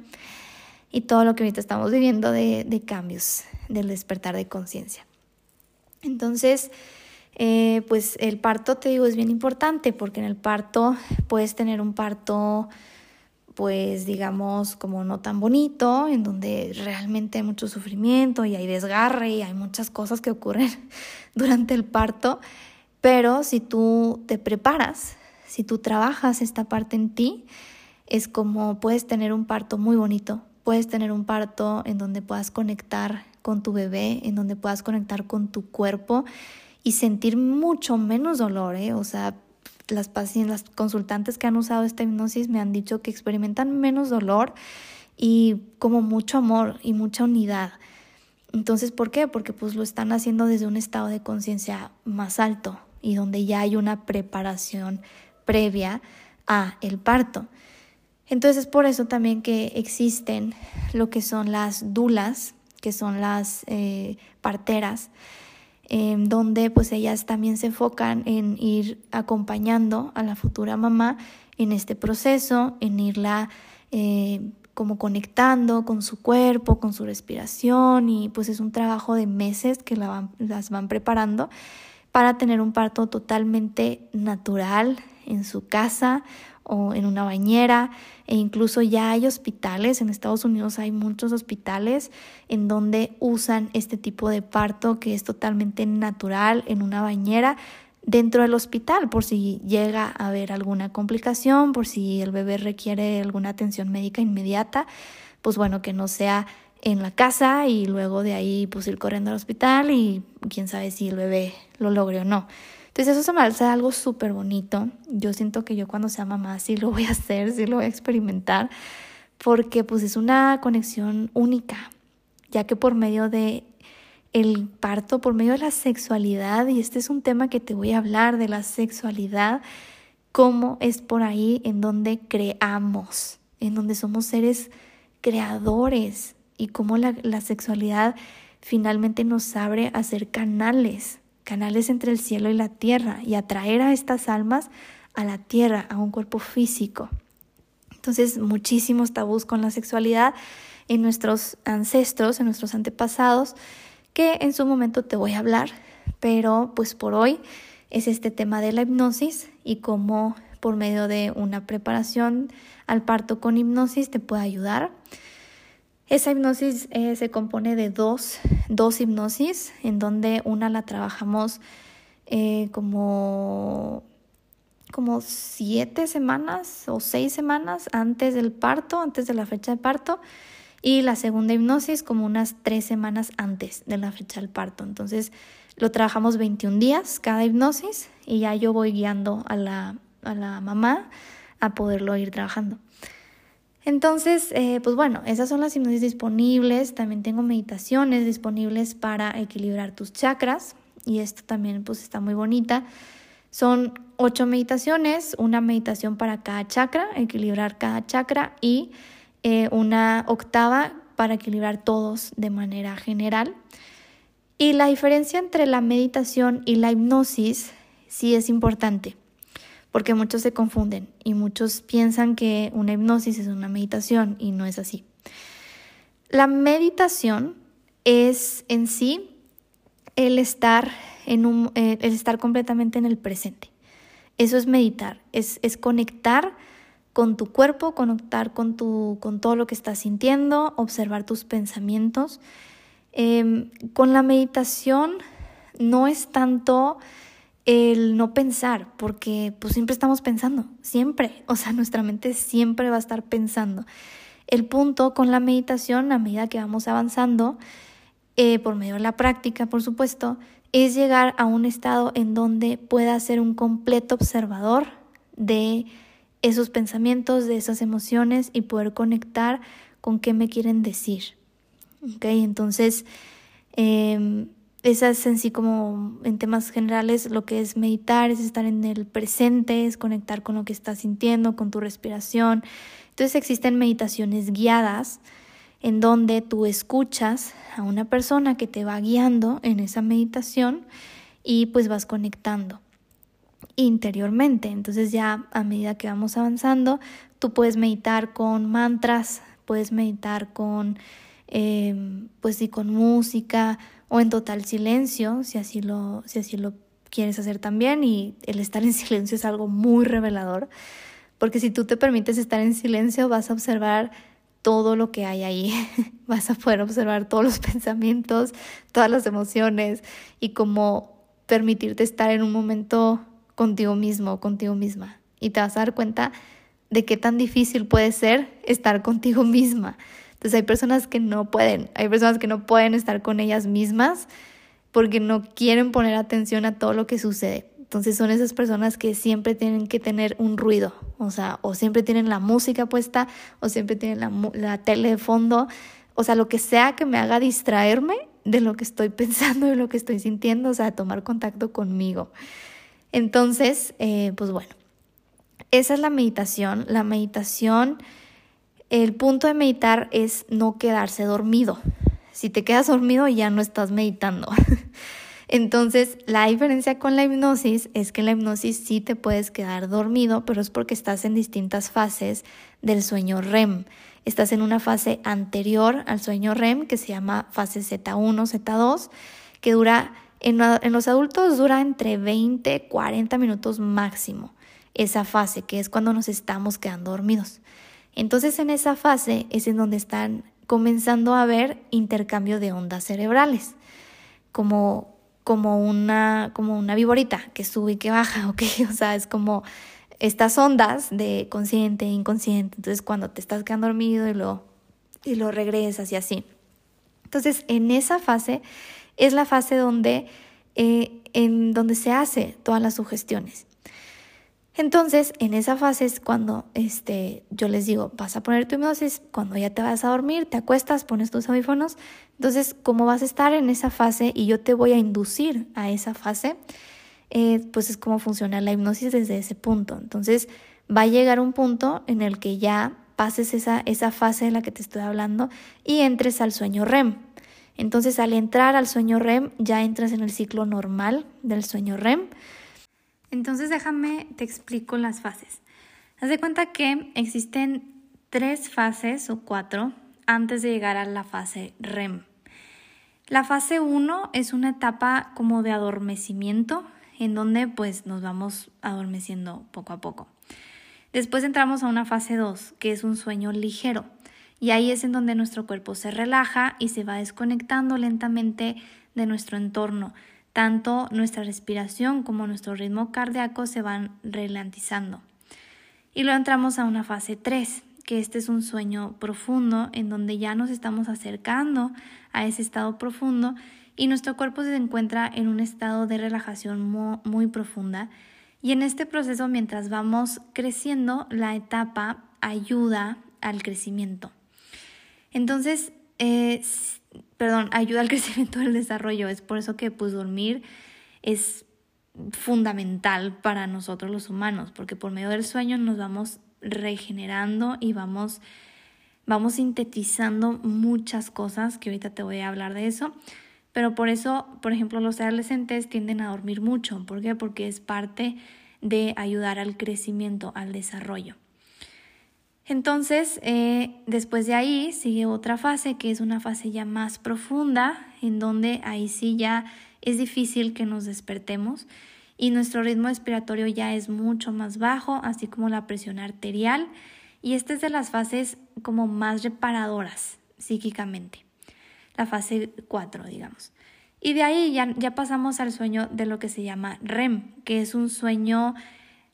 y todo lo que ahorita estamos viviendo de, de cambios del despertar de conciencia. Entonces, eh, pues el parto, te digo, es bien importante porque en el parto puedes tener un parto, pues digamos, como no tan bonito, en donde realmente hay mucho sufrimiento y hay desgarre y hay muchas cosas que ocurren durante el parto, pero si tú te preparas, si tú trabajas esta parte en ti, es como puedes tener un parto muy bonito, puedes tener un parto en donde puedas conectar con tu bebé, en donde puedas conectar con tu cuerpo y sentir mucho menos dolor, ¿eh? O sea, las pacientes, las consultantes que han usado esta hipnosis me han dicho que experimentan menos dolor y como mucho amor y mucha unidad. Entonces, ¿por qué? Porque pues lo están haciendo desde un estado de conciencia más alto y donde ya hay una preparación previa a el parto. Entonces, es por eso también que existen lo que son las dulas, que son las eh, parteras, donde pues ellas también se enfocan en ir acompañando a la futura mamá en este proceso, en irla eh, como conectando con su cuerpo, con su respiración y pues es un trabajo de meses que las van preparando para tener un parto totalmente natural en su casa o en una bañera e incluso ya hay hospitales, en Estados Unidos hay muchos hospitales en donde usan este tipo de parto que es totalmente natural en una bañera dentro del hospital por si llega a haber alguna complicación, por si el bebé requiere alguna atención médica inmediata, pues bueno, que no sea en la casa y luego de ahí pues ir corriendo al hospital y quién sabe si el bebé lo logre o no. Entonces eso se me hace algo súper bonito. Yo siento que yo cuando sea mamá sí lo voy a hacer, sí lo voy a experimentar, porque pues es una conexión única, ya que por medio de el parto, por medio de la sexualidad, y este es un tema que te voy a hablar de la sexualidad, cómo es por ahí en donde creamos, en donde somos seres creadores y cómo la, la sexualidad finalmente nos abre a ser canales canales entre el cielo y la tierra y atraer a estas almas a la tierra, a un cuerpo físico. Entonces, muchísimos tabús con la sexualidad en nuestros ancestros, en nuestros antepasados, que en su momento te voy a hablar, pero pues por hoy es este tema de la hipnosis y cómo por medio de una preparación al parto con hipnosis te puede ayudar. Esa hipnosis eh, se compone de dos, dos, hipnosis, en donde una la trabajamos eh, como, como siete semanas o seis semanas antes del parto, antes de la fecha de parto, y la segunda hipnosis como unas tres semanas antes de la fecha del parto. Entonces lo trabajamos 21 días cada hipnosis y ya yo voy guiando a la, a la mamá a poderlo ir trabajando. Entonces, eh, pues bueno, esas son las hipnosis disponibles. También tengo meditaciones disponibles para equilibrar tus chakras y esto también pues está muy bonita. Son ocho meditaciones, una meditación para cada chakra, equilibrar cada chakra y eh, una octava para equilibrar todos de manera general. Y la diferencia entre la meditación y la hipnosis sí es importante porque muchos se confunden y muchos piensan que una hipnosis es una meditación y no es así. La meditación es en sí el estar, en un, eh, el estar completamente en el presente. Eso es meditar, es, es conectar con tu cuerpo, conectar con, tu, con todo lo que estás sintiendo, observar tus pensamientos. Em, con la meditación no es tanto el no pensar, porque pues siempre estamos pensando, siempre, o sea, nuestra mente siempre va a estar pensando. El punto con la meditación, a medida que vamos avanzando, eh, por medio de la práctica, por supuesto, es llegar a un estado en donde pueda ser un completo observador de esos pensamientos, de esas emociones y poder conectar con qué me quieren decir. ¿Ok? Entonces, eh, esa es en sí como en temas generales lo que es meditar, es estar en el presente, es conectar con lo que estás sintiendo, con tu respiración. Entonces existen meditaciones guiadas en donde tú escuchas a una persona que te va guiando en esa meditación y pues vas conectando interiormente. Entonces ya a medida que vamos avanzando, tú puedes meditar con mantras, puedes meditar con, eh, pues sí, con música o en total silencio, si así lo, si así lo quieres hacer también. Y el estar en silencio es algo muy revelador, porque si tú te permites estar en silencio vas a observar todo lo que hay ahí, vas a poder observar todos los pensamientos, todas las emociones y cómo permitirte estar en un momento contigo mismo, contigo misma. Y te vas a dar cuenta de qué tan difícil puede ser estar contigo misma. Entonces hay personas que no pueden, hay personas que no pueden estar con ellas mismas porque no quieren poner atención a todo lo que sucede. Entonces son esas personas que siempre tienen que tener un ruido, o sea, o siempre tienen la música puesta, o siempre tienen la, la tele de fondo, o sea, lo que sea que me haga distraerme, de lo que estoy pensando, de lo que estoy sintiendo, o sea, tomar contacto conmigo. Entonces, eh, pues bueno, esa es la meditación. La meditación, el punto de meditar es no quedarse dormido. Si te quedas dormido ya no estás meditando. Entonces, la diferencia con la hipnosis es que en la hipnosis sí te puedes quedar dormido, pero es porque estás en distintas fases del sueño REM. Estás en una fase anterior al sueño REM que se llama fase Z1, Z2, que dura, en, en los adultos dura entre 20, 40 minutos máximo esa fase, que es cuando nos estamos quedando dormidos. Entonces en esa fase es en donde están comenzando a haber intercambio de ondas cerebrales, como como una, como una viborita que sube y que baja, ¿ok? O sea, es como estas ondas de consciente e inconsciente. Entonces, cuando te estás quedando dormido y lo, y lo regresas y así. Entonces, en esa fase es la fase donde, eh, en donde se hace todas las sugestiones. Entonces, en esa fase es cuando este, yo les digo, vas a poner tu hipnosis, cuando ya te vas a dormir, te acuestas, pones tus audífonos. Entonces, como vas a estar en esa fase y yo te voy a inducir a esa fase, eh, pues es como funciona la hipnosis desde ese punto. Entonces, va a llegar un punto en el que ya pases esa, esa fase de la que te estoy hablando y entres al sueño REM. Entonces, al entrar al sueño REM, ya entras en el ciclo normal del sueño REM entonces déjame, te explico las fases. Haz de cuenta que existen tres fases o cuatro antes de llegar a la fase REM. La fase 1 es una etapa como de adormecimiento en donde pues nos vamos adormeciendo poco a poco. Después entramos a una fase 2 que es un sueño ligero y ahí es en donde nuestro cuerpo se relaja y se va desconectando lentamente de nuestro entorno tanto nuestra respiración como nuestro ritmo cardíaco se van ralentizando. Y luego entramos a una fase 3, que este es un sueño profundo en donde ya nos estamos acercando a ese estado profundo y nuestro cuerpo se encuentra en un estado de relajación muy, profunda. Y en este proceso, mientras vamos creciendo, la etapa ayuda al crecimiento. Entonces, eh, perdón, ayuda al crecimiento del desarrollo. Es por eso que pues dormir es fundamental para nosotros los humanos, porque por medio del sueño nos vamos regenerando y vamos, vamos sintetizando muchas cosas, que ahorita te voy a hablar de eso. Pero por eso, por ejemplo, los adolescentes tienden a dormir mucho. ¿Por qué? Porque es parte de ayudar al crecimiento, al desarrollo. Entonces, eh, después de ahí sigue otra fase que es una fase ya más profunda, en donde ahí sí ya es difícil que nos despertemos y nuestro ritmo respiratorio ya es mucho más bajo, así como la presión arterial. Y esta es de las fases como más reparadoras psíquicamente, la fase 4, digamos. Y de ahí ya, ya pasamos al sueño de lo que se llama REM, que es un sueño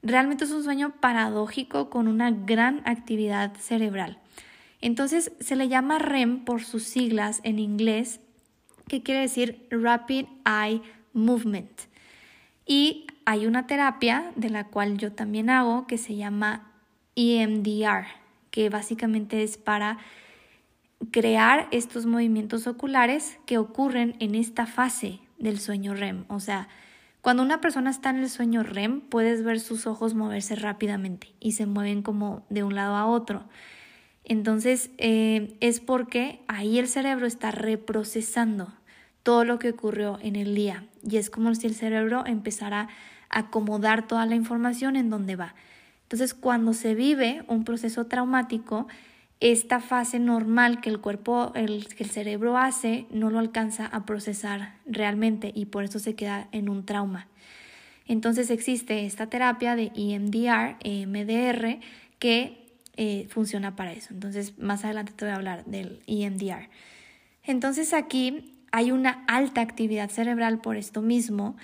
Realmente es un sueño paradójico con una gran actividad cerebral. Entonces se le llama REM por sus siglas en inglés, que quiere decir Rapid Eye Movement. Y hay una terapia de la cual yo también hago que se llama EMDR, que básicamente es para crear estos movimientos oculares que ocurren en esta fase del sueño REM. O sea, cuando una persona está en el sueño REM, puedes ver sus ojos moverse rápidamente y se mueven como de un lado a otro. Entonces eh, es porque ahí el cerebro está reprocesando todo lo que ocurrió en el día y es como si el cerebro empezara a acomodar toda la información en donde va. Entonces cuando se vive un proceso traumático, esta fase normal que el cuerpo, el, que el cerebro hace, no lo alcanza a procesar realmente y por eso se queda en un trauma. Entonces existe esta terapia de EMDR, EMDR, que eh, funciona para eso. Entonces más adelante te voy a hablar del EMDR. Entonces aquí hay una alta actividad cerebral por esto mismo,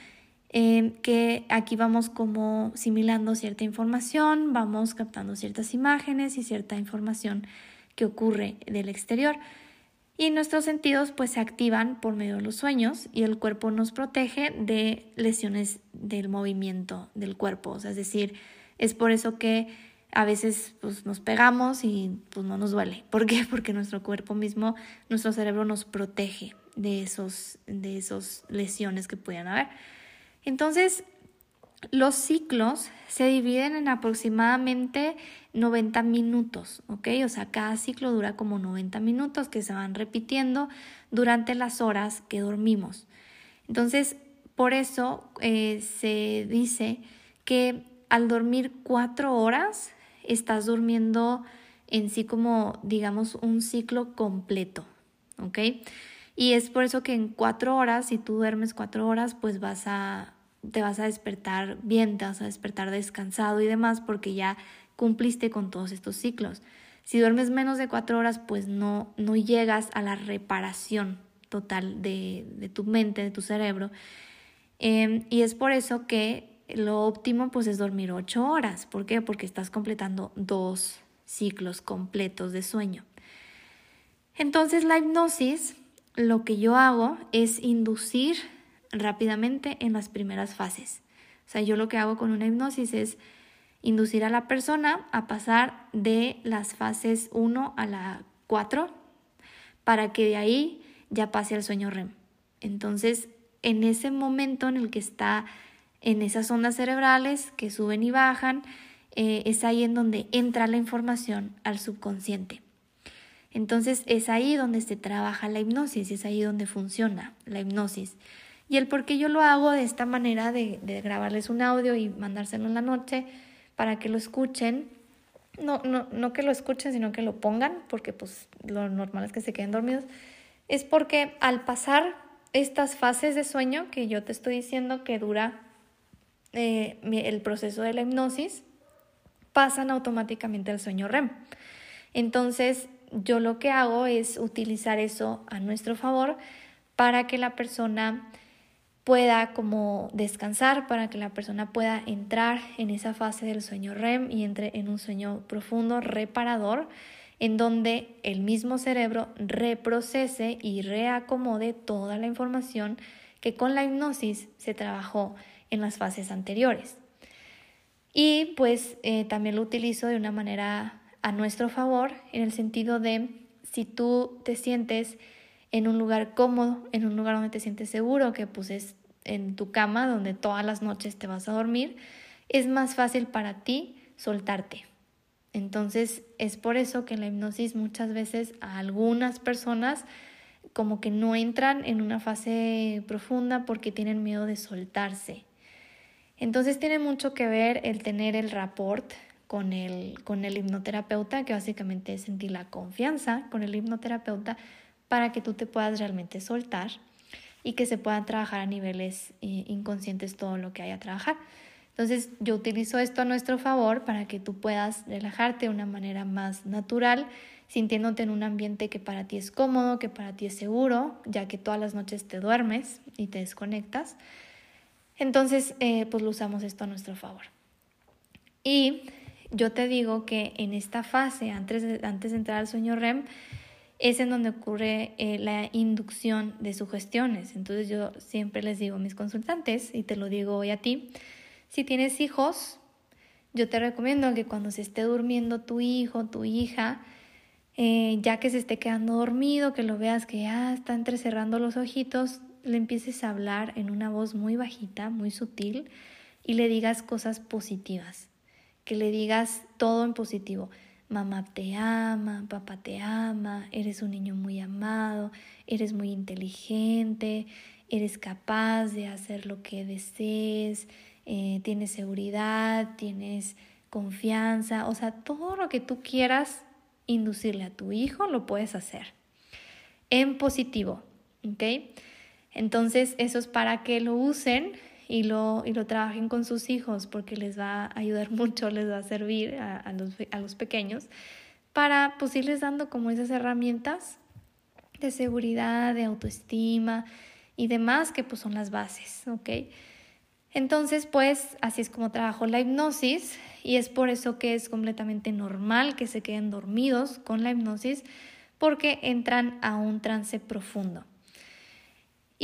que aquí vamos como similando cierta información, vamos captando ciertas imágenes y cierta información que ocurre del exterior. Y nuestros sentidos pues se activan por medio de los sueños y el cuerpo nos protege de lesiones del movimiento del cuerpo. es decir, es por eso que a veces pues, nos pegamos y pues no nos duele. ¿Por qué? Porque nuestro cuerpo mismo, nuestro cerebro nos protege de esos, de esos lesiones que puedan haber. Entonces, los ciclos se dividen en aproximadamente 90 minutos, ¿ok? O sea, cada ciclo dura como 90 minutos que se van repitiendo durante las horas que dormimos. Entonces, por eso eh, se dice que al dormir cuatro horas estás durmiendo en sí como, digamos, un ciclo completo, ¿ok? Y es por eso que en cuatro horas, si tú duermes cuatro horas, pues vas a te vas a despertar bien, te vas a despertar descansado y demás porque ya cumpliste con todos estos ciclos. Si duermes menos de cuatro horas, pues no, no llegas a la reparación total de, de tu mente, de tu cerebro. Em, y es por eso que lo óptimo pues es dormir ocho horas. ¿Por qué? Porque estás completando dos ciclos completos de sueño. Entonces la hipnosis, lo que yo hago es inducir rápidamente en las primeras fases. O sea, yo lo que hago con una hipnosis es inducir a la persona a pasar de las fases 1 a la 4 para que de ahí ya pase al sueño REM. Entonces, en ese momento en el que está en esas ondas cerebrales que suben y bajan, eh, es ahí en donde entra la información al subconsciente. Entonces es ahí donde se trabaja la hipnosis, es ahí donde funciona la hipnosis. Y el por qué yo lo hago de esta manera de, grabarles un audio y mandárselo en la noche para que lo escuchen. No, no, no que lo escuchen, sino que lo pongan, porque pues lo normal es que se queden dormidos. Es porque al pasar estas fases de sueño que yo te estoy diciendo que dura eh, el proceso de la hipnosis, pasan automáticamente al sueño REM. Entonces, yo lo que hago es utilizar eso a nuestro favor para que la persona pueda como descansar, para que la persona pueda entrar en esa fase del sueño REM y entre en un sueño profundo, reparador, en donde el mismo cerebro reprocese y reacomode toda la información que con la hipnosis se trabajó en las fases anteriores. Y pues eh, también lo utilizo de una manera a nuestro favor, en el sentido de si tú te sientes en un lugar cómodo, en un lugar donde te sientes seguro, que pues es en tu cama donde todas las noches te vas a dormir, es más fácil para ti soltarte. Entonces es por eso que la hipnosis muchas veces a algunas personas como que no entran en una fase profunda porque tienen miedo de soltarse. Entonces tiene mucho que ver el tener el rapport con el, con el hipnoterapeuta, que básicamente es sentir la confianza con el hipnoterapeuta para que tú te puedas realmente soltar y que se puedan trabajar a niveles eh, inconscientes todo lo que haya a trabajar. Entonces yo utilizo esto a nuestro favor para que tú puedas relajarte de una manera más natural, sintiéndote en un ambiente que para ti es cómodo, que para ti es seguro, ya que todas las noches te duermes y te desconectas. Entonces, eh, pues lo usamos esto a nuestro favor. Y yo te digo que en esta fase, antes de, antes entrar al sueño REM, es en donde ocurre eh, la inducción de sugestiones. Entonces yo siempre les digo a mis consultantes, y te lo digo hoy a ti, si tienes hijos, yo te recomiendo que cuando se esté durmiendo tu hijo, tu hija, eh, ya que se esté quedando dormido, que lo veas que ya está entrecerrando los ojitos, le empieces a hablar en una voz muy bajita, muy sutil, y le digas cosas positivas, que le digas todo en positivo. Mamá te ama, papá te ama, eres un niño muy amado, eres muy inteligente, eres capaz de hacer lo que desees, eh, tienes seguridad, tienes confianza, o sea, todo lo que tú quieras inducirle a tu hijo lo puedes hacer. En positivo, ¿ok? Entonces eso es para que lo usen y lo, y lo trabajen con sus hijos porque les va a ayudar mucho, les va a servir a, los, a los pequeños para pues irles dando como esas herramientas de seguridad, de autoestima y demás que pues son las bases, ¿ok? Entonces pues así es como trabajo la hipnosis y es por eso que es completamente normal que se queden dormidos con la hipnosis porque entran a un trance profundo.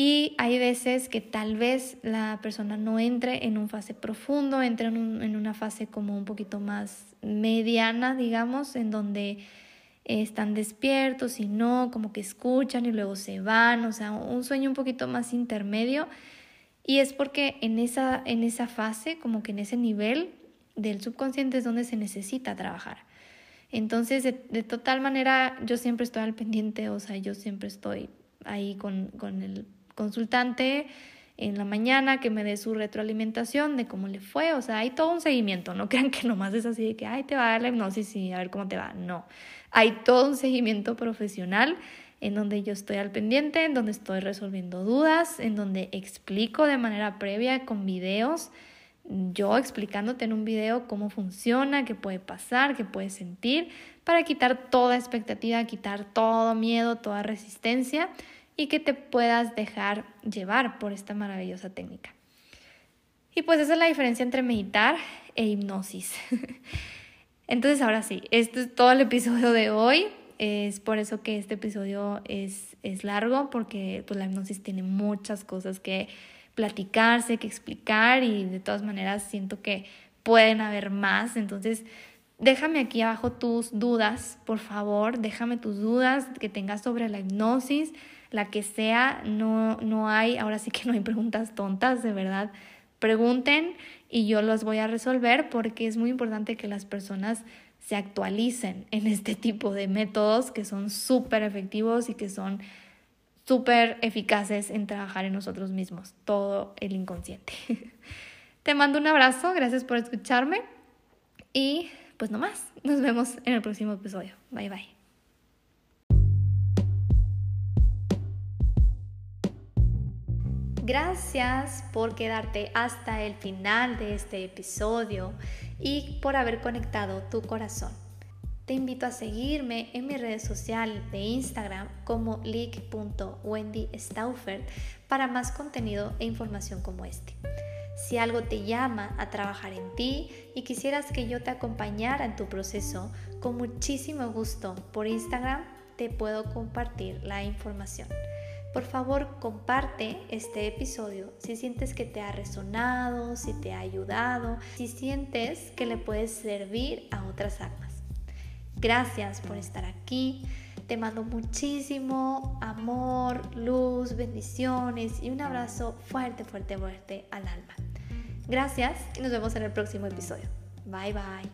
Y hay veces que tal vez la persona no entre en un fase profundo, entre en, una fase como un poquito más mediana, digamos, en donde están despiertos y no, como que escuchan y luego se van, o sea, un sueño un poquito más intermedio. Y es porque en esa, en esa fase, como que en ese nivel del subconsciente es donde se necesita trabajar. Entonces, de, total manera, yo siempre estoy al pendiente, o sea, yo siempre estoy ahí con, con el consultante en la mañana que me dé su retroalimentación de cómo le fue, o sea, hay todo un seguimiento, no crean que nomás es así de que, ay, te va a dar la hipnosis y a ver cómo te va, no, hay todo un seguimiento profesional en donde yo estoy al pendiente, en donde estoy resolviendo dudas, en donde explico de manera previa con videos, yo explicándote en un video cómo funciona, qué puede pasar, qué puedes sentir, para quitar toda expectativa, quitar todo miedo, toda resistencia y que te puedas dejar llevar por esta maravillosa técnica. Y pues esa es la diferencia entre meditar e hipnosis. Entonces ahora sí, este es todo el episodio de hoy. Es por eso que este episodio es, es largo, porque pues, la hipnosis tiene muchas cosas que platicarse, que explicar y de todas maneras siento que pueden haber más. Entonces, déjame aquí abajo tus dudas, por favor, déjame tus dudas que tengas sobre la hipnosis, la que sea, no, no hay, ahora sí que no hay preguntas tontas, de verdad. Pregunten y yo los voy a resolver porque es muy importante que las personas se actualicen en este tipo de métodos que son súper efectivos y que son súper eficaces en trabajar en nosotros mismos, todo el inconsciente. Te mando un abrazo, gracias por escucharme y pues no más, nos vemos en el próximo episodio. Bye bye. Gracias por quedarte hasta el final de este episodio y por haber conectado tu corazón. Te invito a seguirme en mi redes social de Instagram como leak.wendystauffer para más contenido e información como este. Si algo te llama a trabajar en ti y quisieras que yo te acompañara en tu proceso, con muchísimo gusto por Instagram te puedo compartir la información. Por favor, comparte este episodio si sientes que te ha resonado, si te ha ayudado, si sientes que le puedes servir a otras almas. Gracias por estar aquí. Te mando muchísimo amor, luz, bendiciones y un abrazo fuerte, fuerte, fuerte al alma. Gracias y nos vemos en el próximo episodio. Bye bye.